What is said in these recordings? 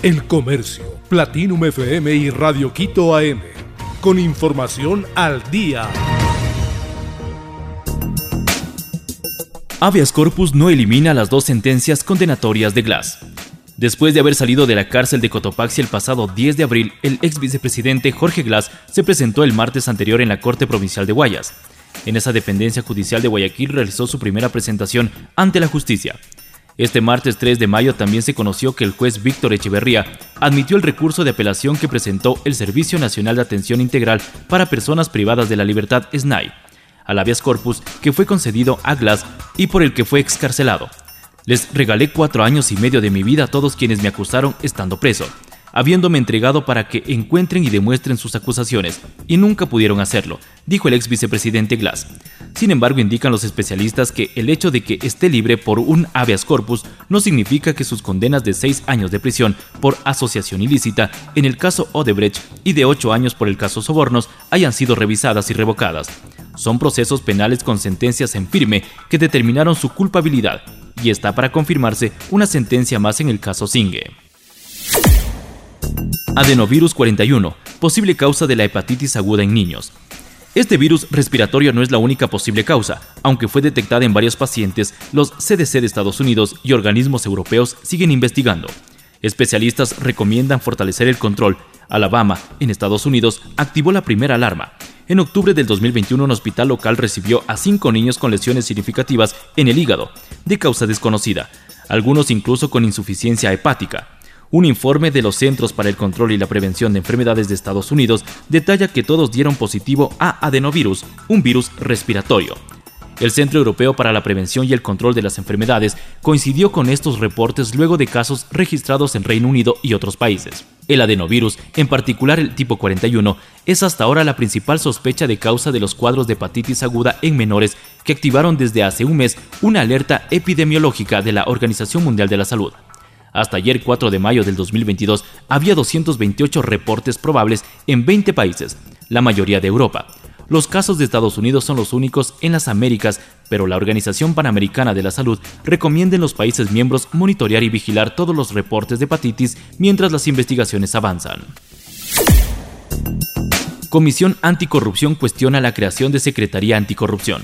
El Comercio, Platinum FM y Radio Quito AM. Con información al día. Habeas corpus no elimina las dos sentencias condenatorias de Glass. Después de haber salido de la cárcel de Cotopaxi el pasado 10 de abril, el ex vicepresidente Jorge Glass se presentó el martes anterior en la Corte Provincial de Guayas. En esa dependencia judicial de Guayaquil realizó su primera presentación ante la justicia. Este martes 3 de mayo también se conoció que el juez Víctor Echeverría admitió el recurso de apelación que presentó el Servicio Nacional de Atención Integral para Personas Privadas de la Libertad, SNAI, al habeas corpus que fue concedido a Glass y por el que fue excarcelado. Les regalé cuatro años y medio de mi vida a todos quienes me acusaron estando preso, habiéndome entregado para que encuentren y demuestren sus acusaciones, y nunca pudieron hacerlo, dijo el ex vicepresidente Glass. Sin embargo, indican los especialistas que el hecho de que esté libre por un habeas corpus no significa que sus condenas de seis años de prisión por asociación ilícita en el caso Odebrecht y de ocho años por el caso Sobornos hayan sido revisadas y revocadas. Son procesos penales con sentencias en firme que determinaron su culpabilidad y está para confirmarse una sentencia más en el caso Singe. Adenovirus 41, posible causa de la hepatitis aguda en niños. Este virus respiratorio no es la única posible causa, aunque fue detectada en varios pacientes, los CDC de Estados Unidos y organismos europeos siguen investigando. Especialistas recomiendan fortalecer el control. Alabama, en Estados Unidos, activó la primera alarma. En octubre del 2021, un hospital local recibió a cinco niños con lesiones significativas en el hígado, de causa desconocida, algunos incluso con insuficiencia hepática. Un informe de los Centros para el Control y la Prevención de Enfermedades de Estados Unidos detalla que todos dieron positivo a adenovirus, un virus respiratorio. El Centro Europeo para la Prevención y el Control de las Enfermedades coincidió con estos reportes luego de casos registrados en Reino Unido y otros países. El adenovirus, en particular el tipo 41, es hasta ahora la principal sospecha de causa de los cuadros de hepatitis aguda en menores que activaron desde hace un mes una alerta epidemiológica de la Organización Mundial de la Salud. Hasta ayer 4 de mayo del 2022 había 228 reportes probables en 20 países, la mayoría de Europa. Los casos de Estados Unidos son los únicos en las Américas, pero la Organización Panamericana de la Salud recomienda en los países miembros monitorear y vigilar todos los reportes de hepatitis mientras las investigaciones avanzan. Comisión Anticorrupción cuestiona la creación de Secretaría Anticorrupción.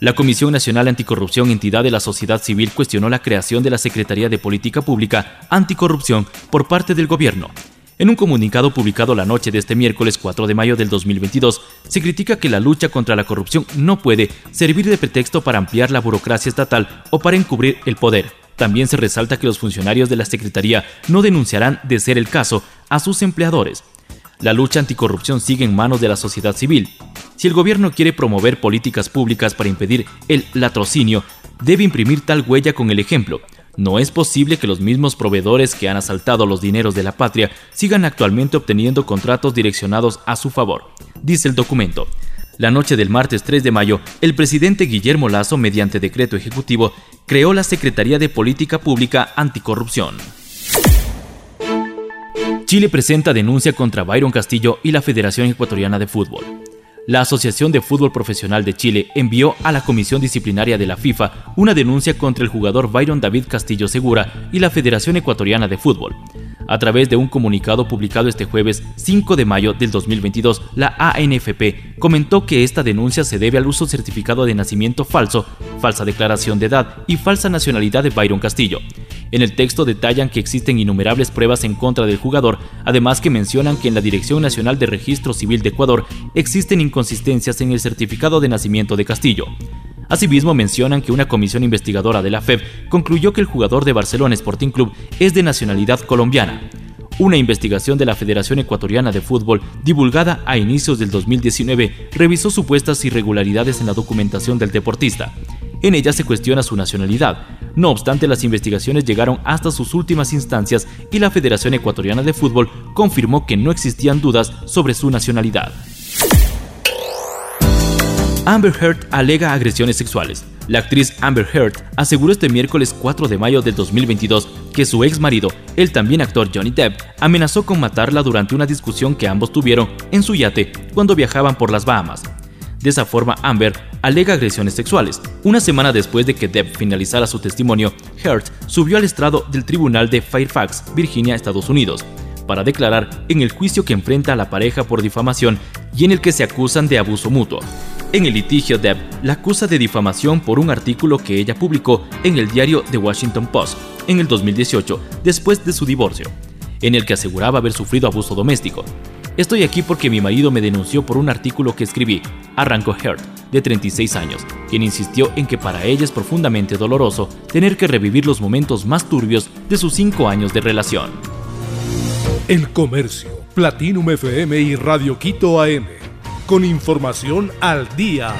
La Comisión Nacional Anticorrupción, entidad de la sociedad civil, cuestionó la creación de la Secretaría de Política Pública Anticorrupción por parte del gobierno. En un comunicado publicado la noche de este miércoles 4 de mayo del 2022, se critica que la lucha contra la corrupción no puede servir de pretexto para ampliar la burocracia estatal o para encubrir el poder. También se resalta que los funcionarios de la Secretaría no denunciarán, de ser el caso, a sus empleadores. La lucha anticorrupción sigue en manos de la sociedad civil. Si el gobierno quiere promover políticas públicas para impedir el latrocinio, debe imprimir tal huella con el ejemplo. No es posible que los mismos proveedores que han asaltado los dineros de la patria sigan actualmente obteniendo contratos direccionados a su favor, dice el documento. La noche del martes 3 de mayo, el presidente Guillermo Lazo, mediante decreto ejecutivo, creó la Secretaría de Política Pública Anticorrupción. Chile presenta denuncia contra Byron Castillo y la Federación Ecuatoriana de Fútbol la Asociación de Fútbol Profesional de Chile envió a la Comisión Disciplinaria de la FIFA una denuncia contra el jugador Byron David Castillo Segura y la Federación Ecuatoriana de Fútbol. A través de un comunicado publicado este jueves 5 de mayo del 2022, la ANFP comentó que esta denuncia se debe al uso certificado de nacimiento falso, falsa declaración de edad y falsa nacionalidad de Byron Castillo. En el texto detallan que existen innumerables pruebas en contra del jugador, además que mencionan que en la Dirección Nacional de Registro Civil de Ecuador existen inconsistencias en el certificado de nacimiento de Castillo. Asimismo mencionan que una comisión investigadora de la FEB concluyó que el jugador de Barcelona Sporting Club es de nacionalidad colombiana. Una investigación de la Federación Ecuatoriana de Fútbol, divulgada a inicios del 2019, revisó supuestas irregularidades en la documentación del deportista. En ella se cuestiona su nacionalidad. No obstante, las investigaciones llegaron hasta sus últimas instancias y la Federación Ecuatoriana de Fútbol confirmó que no existían dudas sobre su nacionalidad. Amber Heard alega agresiones sexuales. La actriz Amber Heard aseguró este miércoles 4 de mayo del 2022 que su ex marido, el también actor Johnny Depp, amenazó con matarla durante una discusión que ambos tuvieron en su yate cuando viajaban por las Bahamas. De esa forma, Amber alega agresiones sexuales. Una semana después de que Depp finalizara su testimonio, Heard subió al estrado del tribunal de Fairfax, Virginia, Estados Unidos, para declarar en el juicio que enfrenta a la pareja por difamación y en el que se acusan de abuso mutuo. En el litigio, Depp la acusa de difamación por un artículo que ella publicó en el diario The Washington Post en el 2018, después de su divorcio, en el que aseguraba haber sufrido abuso doméstico. Estoy aquí porque mi marido me denunció por un artículo que escribí, arrancó Heard, de 36 años, quien insistió en que para ella es profundamente doloroso tener que revivir los momentos más turbios de sus cinco años de relación. El Comercio, Platinum FM y Radio Quito AM, con información al día.